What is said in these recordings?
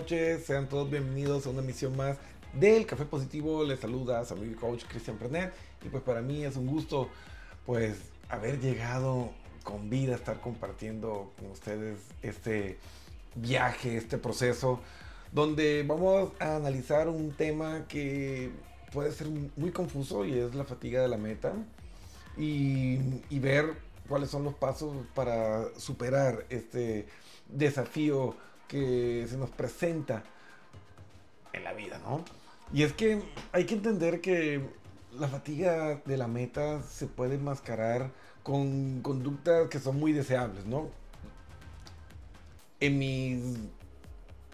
noches. Sean todos bienvenidos a una emisión más del Café Positivo. Les saluda su amigo y coach Cristian Prenet. Y pues para mí es un gusto pues haber llegado con vida, estar compartiendo con ustedes este viaje, este proceso, donde vamos a analizar un tema que puede ser muy confuso y es la fatiga de la meta. Y, y ver cuáles son los pasos para superar este desafío que se nos presenta en la vida, ¿no? Y es que hay que entender que la fatiga de la meta se puede enmascarar con conductas que son muy deseables, ¿no? En mis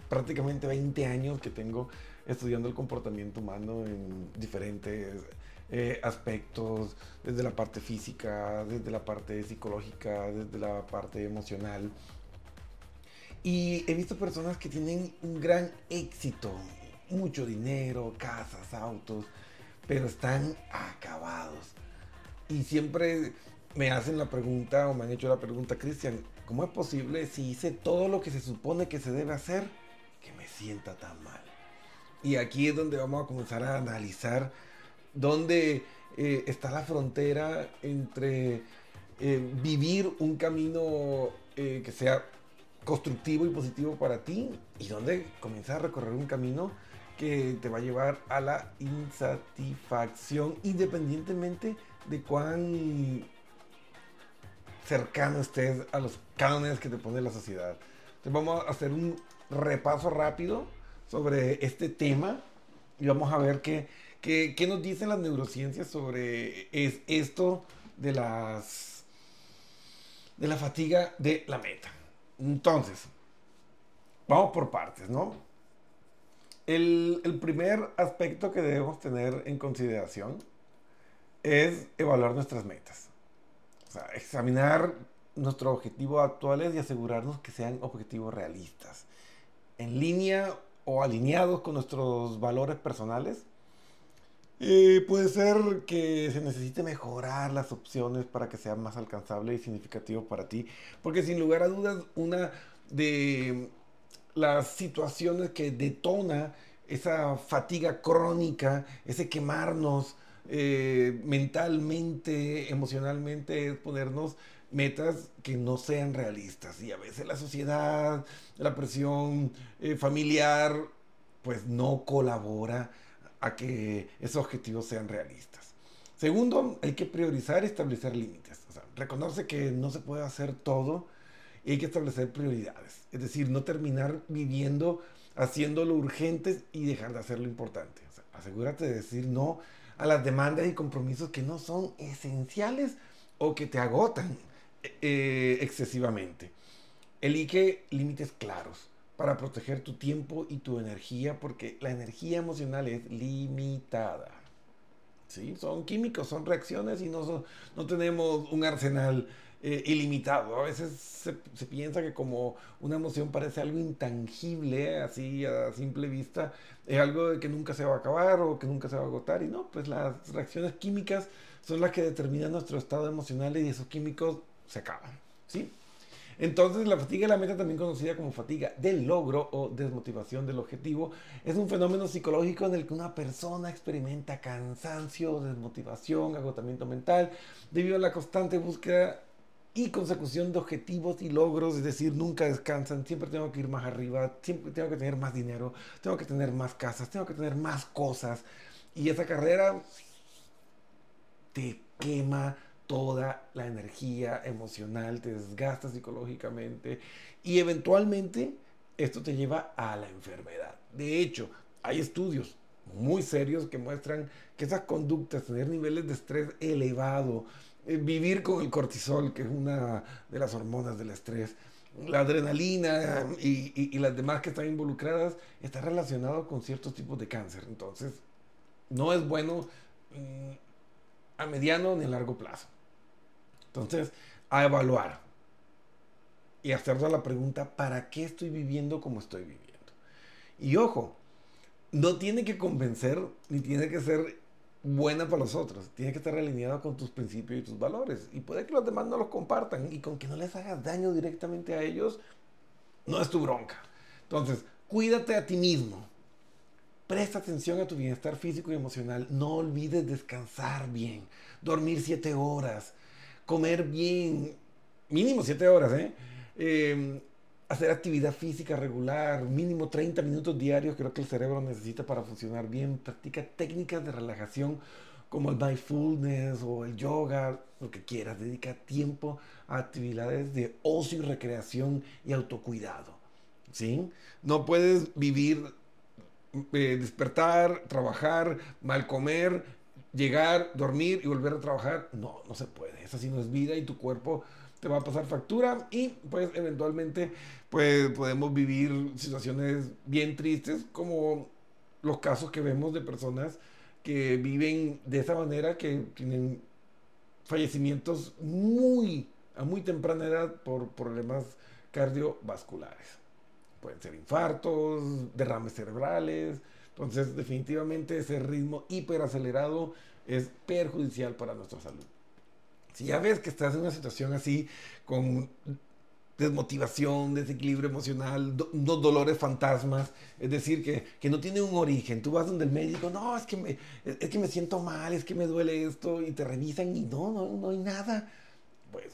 prácticamente 20 años que tengo estudiando el comportamiento humano en diferentes eh, aspectos, desde la parte física, desde la parte psicológica, desde la parte emocional, y he visto personas que tienen un gran éxito, mucho dinero, casas, autos, pero están acabados. Y siempre me hacen la pregunta o me han hecho la pregunta, Cristian, ¿cómo es posible si hice todo lo que se supone que se debe hacer que me sienta tan mal? Y aquí es donde vamos a comenzar a analizar dónde eh, está la frontera entre eh, vivir un camino eh, que sea constructivo y positivo para ti y donde comienzas a recorrer un camino que te va a llevar a la insatisfacción independientemente de cuán cercano estés a los cánones que te pone la sociedad. Entonces vamos a hacer un repaso rápido sobre este tema y vamos a ver qué, qué, nos dicen las neurociencias sobre es esto de las de la fatiga de la meta. Entonces, vamos por partes, ¿no? El, primer aspecto que debemos tener en consideración es evaluar nuestras metas. O sea, examinar nuestros objetivos actuales y asegurarnos que sean objetivos realistas, en línea o alineados con nuestros valores personales puede ser que se necesite mejorar las opciones para que sea más alcanzable y significativo para ti. Porque sin lugar a dudas, una de las situaciones que detona esa fatiga crónica, ese quemarnos eh, mentalmente, emocionalmente, es ponernos metas que no sean realistas. Y a veces la sociedad, la presión eh, familiar, pues no colabora a que esos objetivos sean realistas. Segundo, hay que priorizar y establecer límites. O reconoce que no se puede hacer todo y hay que establecer prioridades. Es decir, no terminar viviendo haciendo lo urgente y dejar de hacer lo importante. Asegúrate de decir no a las demandas y compromisos que no son esenciales o que te agotan eh, excesivamente. Elige límites claros para proteger tu tiempo y tu energía, porque la energía emocional es limitada. ¿Sí? Son químicos, son reacciones y no, no tenemos un arsenal eh, ilimitado. A veces se, se, piensa que como una emoción parece algo intangible, así a simple vista, es algo de que nunca se va a acabar o que nunca se va a agotar. Y no, pues las reacciones químicas son las que determinan nuestro estado emocional y esos químicos se acaban. ¿sí? Entonces, la fatiga de la meta, también conocida como fatiga del logro o desmotivación del objetivo, es un fenómeno psicológico en el que una persona experimenta cansancio, desmotivación, agotamiento mental, debido a la constante búsqueda y consecución de objetivos y logros, es decir, nunca descansan, siempre tengo que ir más arriba, siempre tengo que tener más dinero, tengo que tener más casas, tengo que tener más cosas. Y esa carrera te quema toda la energía emocional, te desgasta psicológicamente y eventualmente esto te lleva a la enfermedad. De hecho, hay estudios muy serios que muestran que esas conductas, tener niveles de estrés elevado, eh, vivir con el cortisol, que es una de las hormonas del estrés, la adrenalina y, las demás que están involucradas, está relacionado con ciertos tipos de cáncer. Entonces, no es bueno mm, a mediano ni a largo plazo. Entonces, a evaluar y hacernos la pregunta, ¿para qué estoy viviendo como estoy viviendo? Y ojo, no tiene que convencer ni tiene que ser buena para los otros. Tiene que estar alineado con tus principios y tus valores. Y puede que los demás no los compartan y con que no les hagas daño directamente a ellos, no es tu bronca. Entonces, cuídate a ti mismo. Presta atención a tu bienestar físico y emocional. No olvides descansar bien, dormir siete horas, comer bien, mínimo siete horas, ¿eh? eh hacer actividad física regular, mínimo 30 minutos diarios, creo que el cerebro necesita para funcionar bien. Practica técnicas de relajación como el mindfulness o el yoga, lo que quieras. Dedica tiempo a actividades de ocio y recreación y autocuidado. ¿sí? No puedes vivir, eh, despertar, trabajar, mal comer, llegar, dormir y volver a trabajar. No, no se puede. Esa sí no es vida y tu cuerpo te va a pasar factura y pues eventualmente pues podemos vivir situaciones bien tristes como los casos que vemos de personas que viven de esa manera que tienen fallecimientos muy a muy temprana edad por problemas cardiovasculares. Pueden ser infartos, derrames cerebrales. Entonces, definitivamente ese ritmo hiperacelerado es perjudicial para nuestra salud. Si ya ves que estás en una situación así, con desmotivación, desequilibrio emocional, unos dolores fantasmas, es decir, que, que, no tiene un origen. Tú vas donde el médico, no, es que, me, es que me siento mal, es que me duele esto, y te revisan y no, no, no hay nada. Pues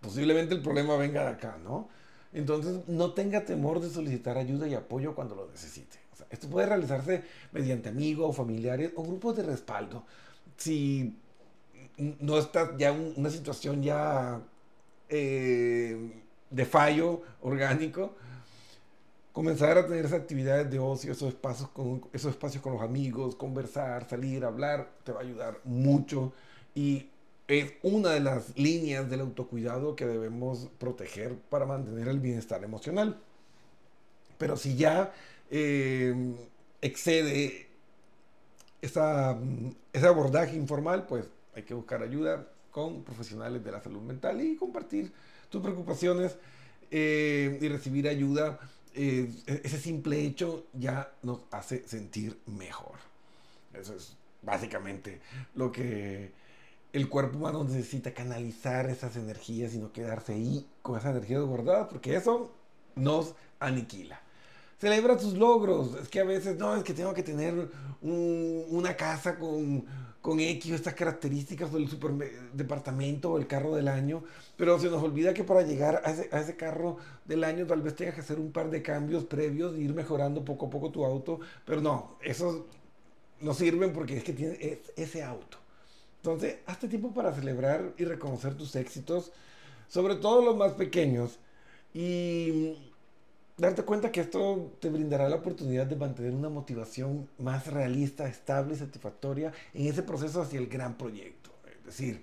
posiblemente el problema venga de acá, ¿no? Entonces, no tenga temor de solicitar ayuda y apoyo cuando lo necesite. Esto puede realizarse mediante amigos familiares o grupos de respaldo. Si no está ya una situación ya eh, de fallo orgánico, comenzar a tener esas actividades de ocio, esos espacios, con, esos espacios con los amigos, conversar, salir, hablar, te va a ayudar mucho y es una de las líneas del autocuidado que debemos proteger para mantener el bienestar emocional. Pero si ya eh, excede esa, ese abordaje informal, pues hay que buscar ayuda con profesionales de la salud mental y compartir tus preocupaciones eh, y recibir ayuda. Eh, ese simple hecho ya nos hace sentir mejor. Eso es básicamente lo que el cuerpo humano necesita canalizar esas energías y no quedarse ahí con esa energía guardada, porque eso nos aniquila. Celebra tus logros. Es que a veces, no, es que tengo que tener una casa con, con X, estas características, o el super departamento o el carro del año, pero se nos olvida que para llegar a ese, a ese, carro del año tal vez tengas que hacer un par de cambios previos ir mejorando poco a poco tu auto, pero no, esos no sirven porque es que tiene ese auto. Entonces, hazte tiempo para celebrar y reconocer tus éxitos, sobre todo los más pequeños, y darte cuenta que esto te brindará la oportunidad de mantener una motivación más realista, estable y satisfactoria en ese proceso hacia el gran proyecto. Es decir,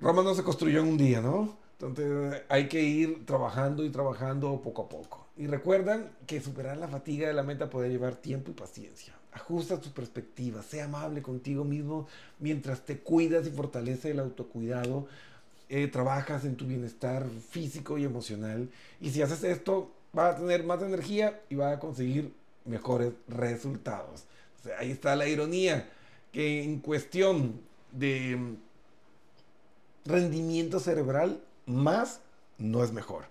Roma no se construyó en un día, ¿no? Entonces hay que ir trabajando y trabajando poco a poco. Y recuerdan que superar la fatiga de la meta puede llevar tiempo y paciencia. Ajusta tu perspectiva, sea amable contigo mismo mientras te cuidas y fortalece el autocuidado, eh, trabajas en tu bienestar físico y emocional. Y si haces esto, vas a tener más energía y vas a conseguir mejores resultados. ahí está la ironía, que en cuestión de rendimiento cerebral, más no es mejor.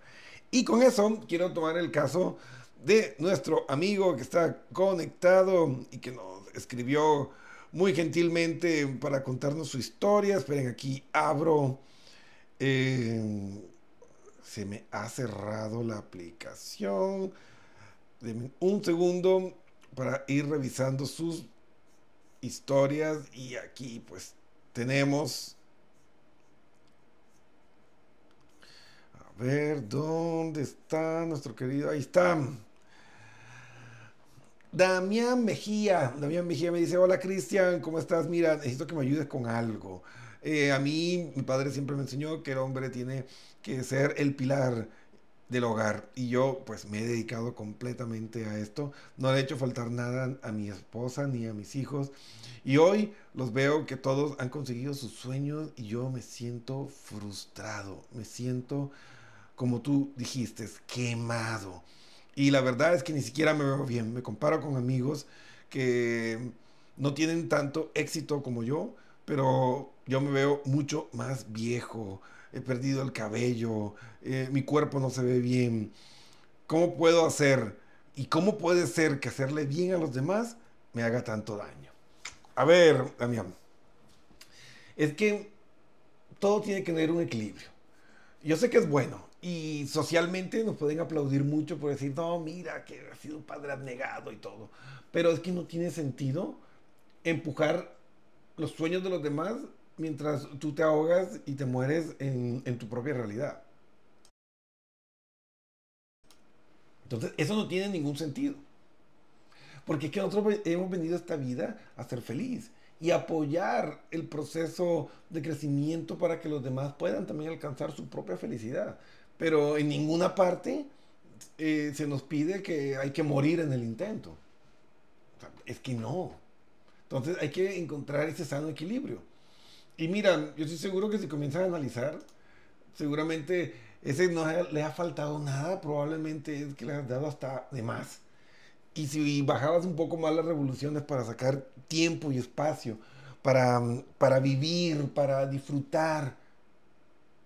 Y con eso quiero tomar el caso de nuestro amigo que está conectado y que nos escribió muy gentilmente para contarnos su historia. Esperen, aquí abro. Eh, se me ha cerrado la aplicación. Denme un segundo para ir revisando sus historias. Y aquí pues tenemos... A ver, ¿dónde está nuestro querido? Ahí está. Damián Mejía, Damián Mejía me dice, hola Cristian, ¿cómo estás? Mira, necesito que me ayudes con algo. Eh, a mí, mi padre siempre me enseñó que el hombre tiene que ser el pilar del hogar y yo pues me he dedicado completamente a esto. No le he hecho faltar nada a mi esposa ni a mis hijos y hoy los veo que todos han conseguido sus sueños y yo me siento frustrado, me siento como tú dijiste, quemado. Y la verdad es que ni siquiera me veo bien. Me comparo con amigos que no tienen tanto éxito como yo, pero yo me veo mucho más viejo. He perdido el cabello, eh, mi cuerpo no se ve bien. ¿Cómo puedo hacer y cómo puede ser que hacerle bien a los demás me haga tanto daño? A ver, Damián, es que todo tiene que tener un equilibrio. Yo sé que es bueno y socialmente nos pueden aplaudir mucho por decir, no, mira, que ha sido un padre abnegado y todo. Pero es que no tiene sentido empujar los sueños de los demás mientras tú te ahogas y te mueres en, en tu propia realidad. Entonces, eso no tiene ningún sentido. Porque es que nosotros hemos venido a esta vida a ser feliz y apoyar el proceso de crecimiento para que los demás puedan también alcanzar su propia felicidad. Pero en ninguna parte eh, se nos pide que hay que morir en el intento. es que no. Entonces hay que encontrar ese sano equilibrio. Y mira, yo estoy seguro que si comienzan a analizar, seguramente ese no le ha faltado nada, probablemente es que le has dado hasta de más. Y si bajabas un poco más las revoluciones para sacar tiempo y espacio, para, para vivir, para disfrutar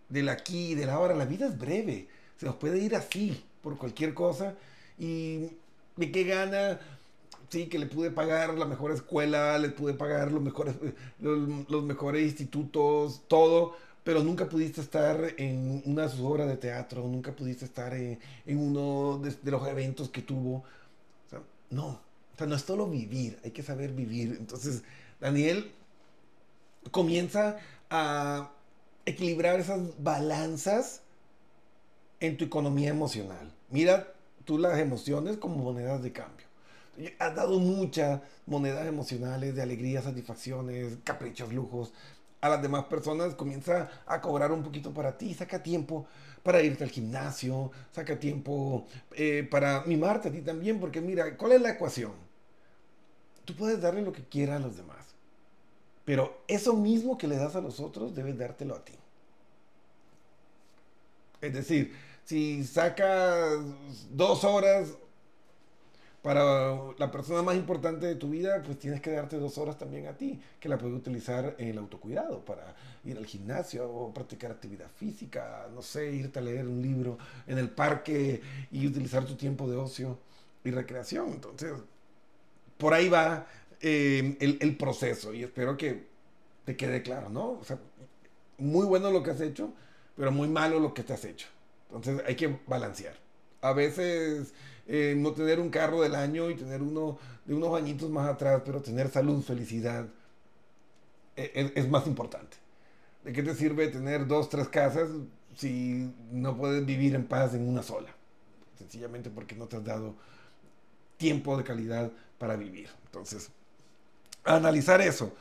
del aquí del ahora, la vida es breve, se nos puede ir así por cualquier cosa. ¿Y de qué gana? Sí, que le pude pagar la mejor escuela, le pude pagar los mejores, los, mejores institutos, todo, pero nunca pudiste estar en una de sus obras de teatro, nunca pudiste estar en, uno de, los eventos que tuvo no, o sea, no es solo vivir, hay que saber vivir. Entonces, Daniel comienza a equilibrar esas balanzas en tu economía emocional. Mira tú las emociones como monedas de cambio. Has dado muchas monedas emocionales de alegría, satisfacciones, caprichos, lujos a las demás personas, comienza a cobrar un poquito para ti, saca tiempo para irte al gimnasio, saca tiempo eh, para mimarte a ti también, porque mira, ¿cuál es la ecuación? Tú puedes darle lo que quieras a los demás, pero eso mismo que le das a los otros, debes dártelo a ti. Es decir, si sacas dos horas para la persona más importante de tu vida, pues tienes que darte dos horas también a ti, que la puedes utilizar en el autocuidado, para ir al gimnasio o practicar actividad física, no sé, irte a leer un libro en el parque y utilizar tu tiempo de ocio y recreación. Entonces, por ahí va eh, el, el, proceso y espero que te quede claro, ¿no? O sea, muy bueno lo que has hecho, pero muy malo lo que te has hecho. Entonces hay que balancear. A veces eh, no tener un carro del año y tener uno de unos añitos más atrás, pero tener salud, felicidad, e, e, es, más importante. ¿De qué te sirve tener dos, tres casas si no puedes vivir en paz en una sola? Sencillamente porque no te has dado tiempo de calidad para vivir. Entonces, analizar eso.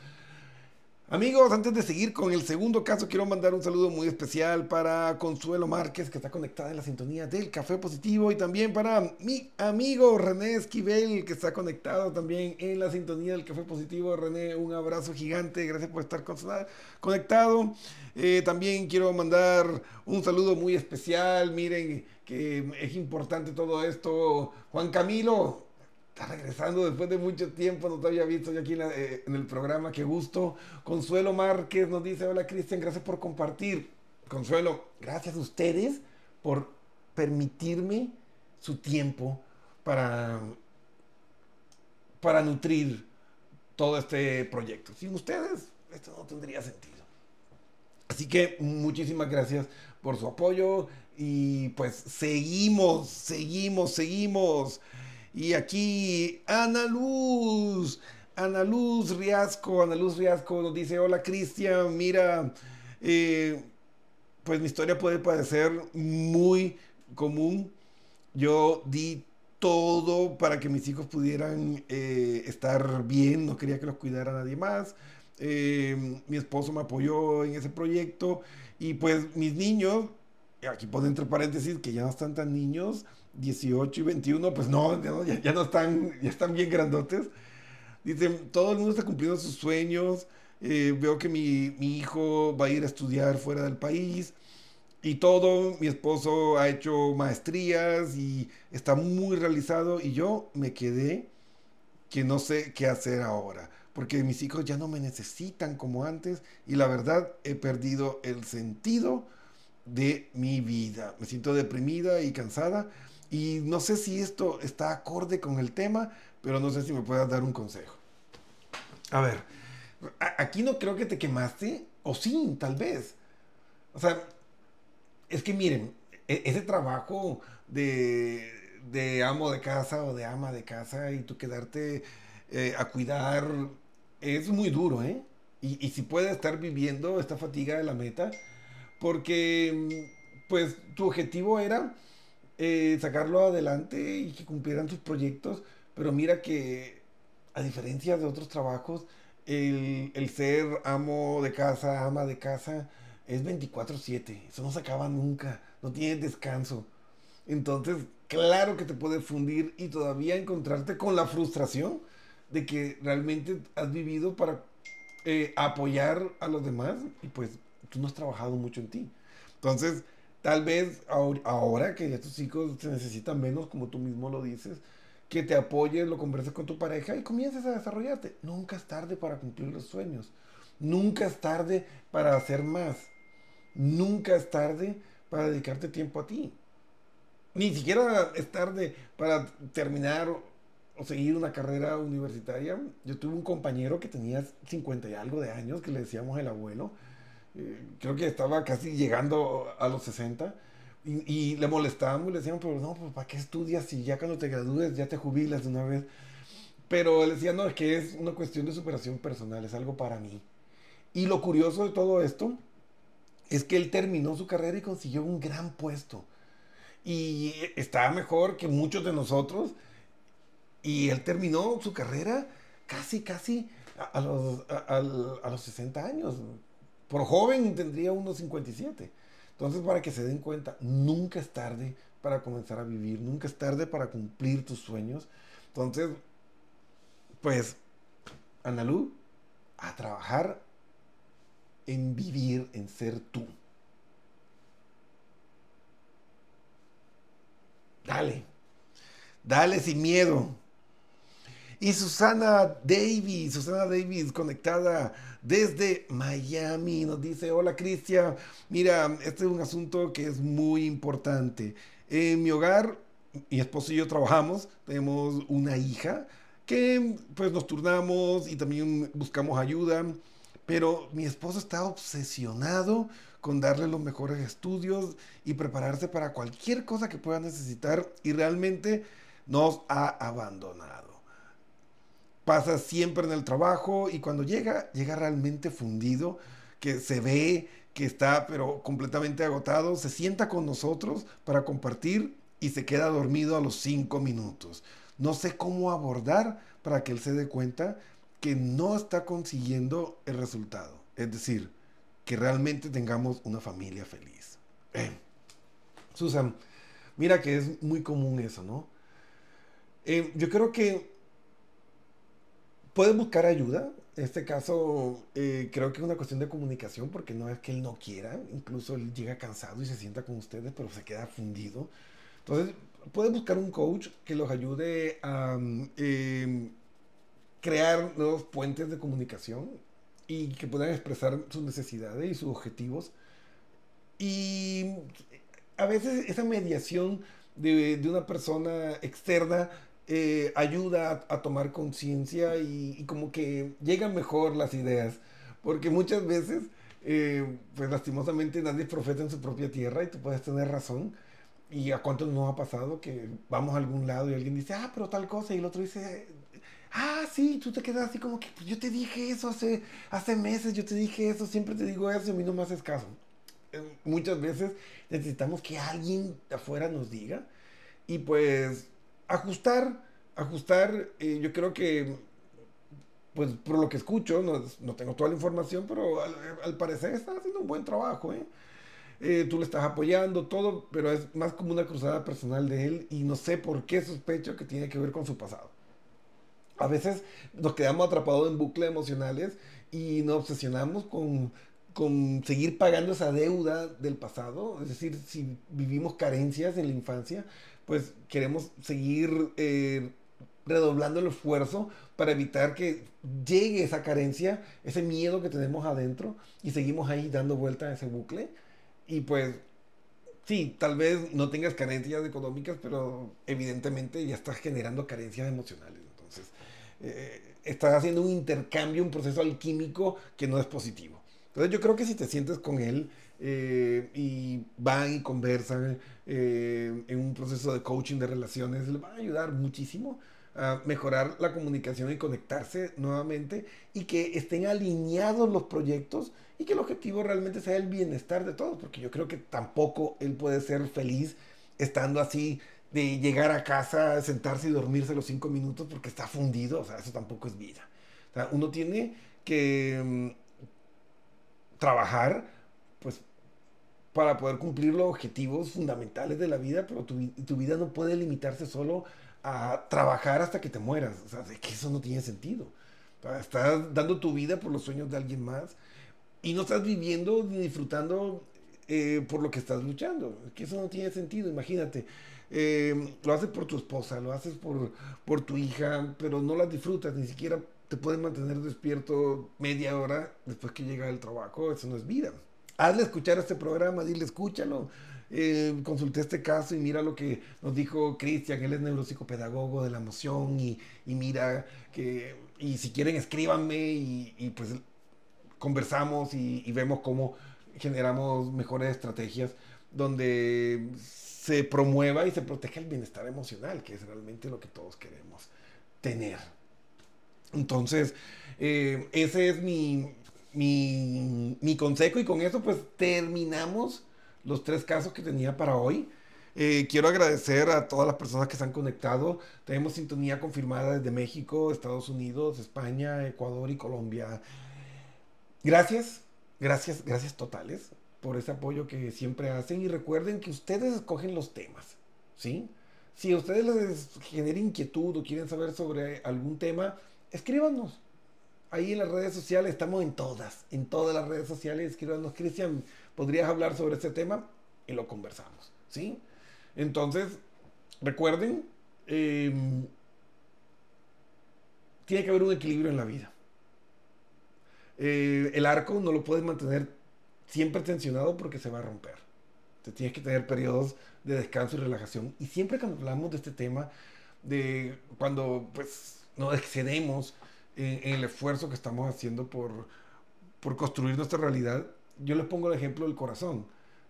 Amigos, antes de seguir con el segundo caso, quiero mandar un saludo muy especial para Consuelo Márquez, que está conectada en la sintonía del Café Positivo, y también para mi amigo René Esquivel, que está conectado también en la sintonía del Café Positivo. René, un abrazo gigante, gracias por estar conectado. Eh, también quiero mandar un saludo muy especial, miren que es importante todo esto. Juan Camilo, Está regresando después de mucho tiempo, no te había visto yo aquí eh, en, el programa, qué gusto. Consuelo Márquez nos dice, hola Cristian, gracias por compartir. Consuelo, gracias a ustedes por permitirme su tiempo para, para nutrir todo este proyecto. Sin ustedes, esto no tendría sentido. Así que muchísimas gracias por su apoyo y pues seguimos, seguimos, seguimos. Y aquí Ana Luz, Ana Luz Riasco, Ana Luz Riasco nos dice, hola Cristian, mira, eh, pues mi historia puede parecer muy común. Yo di todo para que mis hijos pudieran eh, estar bien, no quería que los cuidara nadie más. Eh, mi esposo me apoyó en ese proyecto y pues mis niños, aquí pone entre paréntesis que ya no están tan niños, 18 y 21, pues no, ya, no están, ya están bien grandotes. Dicen, todo el mundo está cumpliendo sus sueños. Eh, veo que mi, mi, hijo va a ir a estudiar fuera del país y todo. Mi esposo ha hecho maestrías y está muy realizado. Y yo me quedé que no sé qué hacer ahora. Porque mis hijos ya no me necesitan como antes. Y la verdad, he perdido el sentido de mi vida. Me siento deprimida y cansada Y no sé si esto está acorde con el tema, pero no sé si me puedas dar un consejo. A ver, aquí no creo que te quemaste, o sí, tal vez. O sea, es que miren, e, ese trabajo de, de amo de casa o de ama de casa y tú quedarte eh, a cuidar es muy duro, ¿eh? Y, y si puedes estar viviendo esta fatiga de la meta, porque pues tu objetivo era eh, sacarlo adelante y que cumplieran tus proyectos, pero mira que a diferencia de otros trabajos, el, el ser amo de casa, ama de casa, es 24/7, eso no se acaba nunca, no tienes descanso. Entonces, claro que te puede fundir y todavía encontrarte con la frustración de que realmente has vivido para eh, apoyar a los demás y pues tú no has trabajado mucho en ti. Entonces, tal vez ahora que estos hijos se necesitan menos, como tú mismo lo dices, que te apoyes, lo converses con tu pareja y comiences a desarrollarte. Nunca es tarde para cumplir los sueños. Nunca es tarde para hacer más. Nunca es tarde para dedicarte tiempo a ti. Ni siquiera es tarde para terminar o seguir una carrera universitaria. Yo tuve un compañero que tenía 50 y algo de años, que le decíamos el abuelo. Creo que estaba casi llegando a los 60. Y, le molestábamos y le decíamos, pero no, pues ¿para qué estudias si ya cuando te gradúes ya te jubilas de una vez? Pero él decía, no, es que es una cuestión de superación personal, es algo para mí. Y lo curioso de todo esto es que él terminó su carrera y consiguió un gran puesto. Y estaba mejor que muchos de nosotros y él terminó su carrera casi, casi a, los, a, los 60 años. Por joven tendría unos 57. Entonces, para que se den cuenta, nunca es tarde para comenzar a vivir, nunca es tarde para cumplir tus sueños. Entonces, pues, Analú, a trabajar en vivir, en ser tú. Dale, dale sin miedo. Y Susana Davis, Susana Davis conectada desde Miami, nos dice, hola Cristian, mira, este es un asunto que es muy importante. En mi hogar, mi esposo y yo trabajamos, tenemos una hija que pues nos turnamos y también buscamos ayuda, pero mi esposo está obsesionado con darle los mejores estudios y prepararse para cualquier cosa que pueda necesitar y realmente nos ha abandonado pasa siempre en el trabajo y cuando llega, llega realmente fundido, que se ve que está pero completamente agotado, se sienta con nosotros para compartir y se queda dormido a los cinco minutos. No sé cómo abordar para que él se dé cuenta que no está consiguiendo el resultado. Es decir, que realmente tengamos una familia feliz. Eh, Susan, mira que es muy común eso, ¿no? Eh, yo creo que puede buscar ayuda. En este caso, eh, creo que es una cuestión de comunicación, porque no es que él no quiera, incluso él llega cansado y se sienta con ustedes, pero se queda fundido. Entonces, puede buscar un coach que los ayude a em, crear nuevos puentes de comunicación y que puedan expresar sus necesidades y sus objetivos. Y a veces esa mediación de, de una persona externa eh, ayuda a, tomar conciencia y, como que llegan mejor las ideas. Porque muchas veces, eh, pues lastimosamente nadie profeta en su propia tierra y tú puedes tener razón. Y a cuántos nos ha pasado que vamos a algún lado y alguien dice, ah, pero tal cosa, y el otro dice, ah, sí, tú te quedas así como que pues, yo te dije eso hace, hace meses, yo te dije eso, siempre te digo eso y a mí no me haces caso. Eh, muchas veces necesitamos que alguien de afuera nos diga y pues ajustar, ajustar, eh, yo creo que, pues por lo que escucho, no, tengo toda la información, pero al, parecer está haciendo un buen trabajo, ¿eh? ¿eh? tú le estás apoyando, todo, pero es más como una cruzada personal de él y no sé por qué sospecho que tiene que ver con su pasado. A veces nos quedamos atrapados en bucles emocionales y nos obsesionamos con, con seguir pagando esa deuda del pasado, es decir, si vivimos carencias en la infancia, pues queremos seguir eh, redoblando el esfuerzo para evitar que llegue esa carencia, ese miedo que tenemos adentro y seguimos ahí dando vuelta a ese bucle. Y pues sí, tal vez no tengas carencias económicas, pero evidentemente ya estás generando carencias emocionales. Entonces, eh, estás haciendo un intercambio, un proceso alquímico que no es positivo. Entonces, yo creo que si te sientes con él eh, y van y conversan eh, en un proceso de coaching de relaciones, le va a ayudar muchísimo a mejorar la comunicación y conectarse nuevamente y que estén alineados los proyectos y que el objetivo realmente sea el bienestar de todos, porque yo creo que tampoco él puede ser feliz estando así de llegar a casa, sentarse y dormirse los cinco minutos porque está fundido, o sea, eso tampoco es vida. Uno tiene que mm, trabajar, pues, para poder cumplir los objetivos fundamentales de la vida, pero tu, tu vida no puede limitarse solo a trabajar hasta que te mueras. O sea, que eso no tiene sentido. estás dando tu vida por los sueños de alguien más y no estás viviendo ni disfrutando eh, por lo que estás luchando. Que eso no tiene sentido, imagínate. Eh, lo haces por tu esposa, lo haces por, por tu hija, pero no la disfrutas, ni siquiera te puedes mantener despierto media hora después que llega el trabajo. Eso no es vida. Hazle escuchar este programa, dile escúchalo eh, consulté este caso y mira lo que nos dijo Cristian, él es neuropsicopedagogo de la emoción y, mira que, y si quieren escríbanme y, pues conversamos y, vemos cómo generamos mejores estrategias donde se promueva y se proteja el bienestar emocional, que es realmente lo que todos queremos tener. Entonces, eh, ese es mi, mi, consejo y con eso pues terminamos los tres casos que tenía para hoy. Eh, quiero agradecer a todas las personas que se han conectado. Tenemos sintonía confirmada desde México, Estados Unidos, España, Ecuador y Colombia. Gracias, gracias, gracias totales por ese apoyo que siempre hacen y recuerden que ustedes escogen los temas, ¿sí? Si a ustedes les genera inquietud o quieren saber sobre algún tema, escríbanos. Ahí en las redes sociales, estamos en todas, en todas las redes sociales, escríbanos, Cristian, podrías hablar sobre este tema y lo conversamos, ¿sí? Entonces, recuerden, em, tiene que haber un equilibrio en la vida. Eh, el arco no lo puedes mantener siempre tensionado porque se va a romper. Te tienes que tener periodos de descanso y relajación. Y siempre cuando hablamos de este tema, de cuando pues nos excedemos en, el esfuerzo que estamos haciendo por, por construir nuestra realidad, yo les pongo el ejemplo del corazón,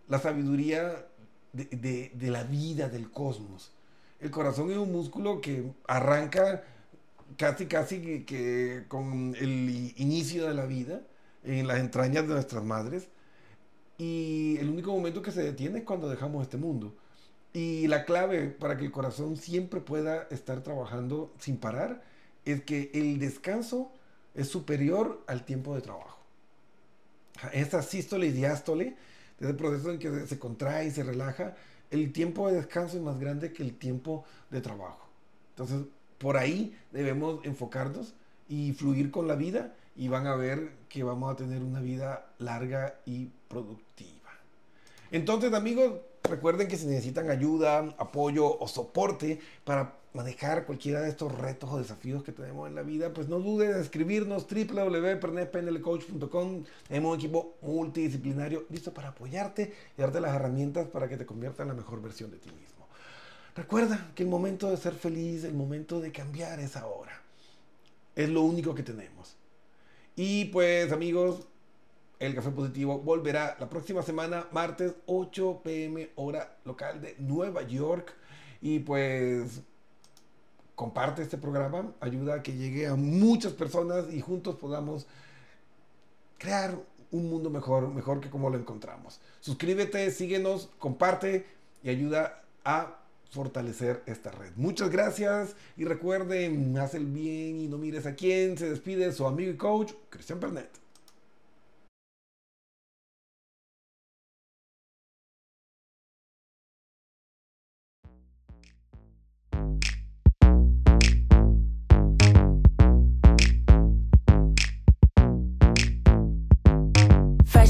la sabiduría de, la vida, del cosmos. El corazón es un músculo que arranca casi, casi que, con el inicio de la vida, en las entrañas de nuestras madres, y el único momento que se detiene es cuando dejamos este mundo. Y la clave para que el corazón siempre pueda estar trabajando sin parar es que el descanso es superior al tiempo de trabajo esa sístole y diástole, ese proceso en que se contrae y se relaja, el tiempo de descanso es más grande que el tiempo de trabajo. Entonces, por ahí debemos enfocarnos y fluir con la vida y van a ver que vamos a tener una vida larga y productiva. Entonces, amigos, recuerden que si necesitan ayuda, apoyo o soporte para manejar cualquiera de estos retos o desafíos que tenemos en la vida, pues no duden en escribirnos www.pernetpnlcoach.com. Tenemos un equipo multidisciplinario listo para apoyarte y darte las herramientas para que te conviertas en la mejor versión de ti mismo. Recuerda que el momento de ser feliz, el momento de cambiar es ahora. Es lo único que tenemos. Y pues amigos, el Café Positivo volverá la próxima semana, martes 8 pm hora local de Nueva York. Y pues comparte este programa, ayuda a que llegue a muchas personas y juntos podamos crear un mundo mejor, mejor que como lo encontramos. Suscríbete, síguenos, comparte y ayuda a fortalecer esta red. Muchas gracias y recuerden, haz el bien y no mires a quién. Se despide su amigo y coach, Cristian Pernet.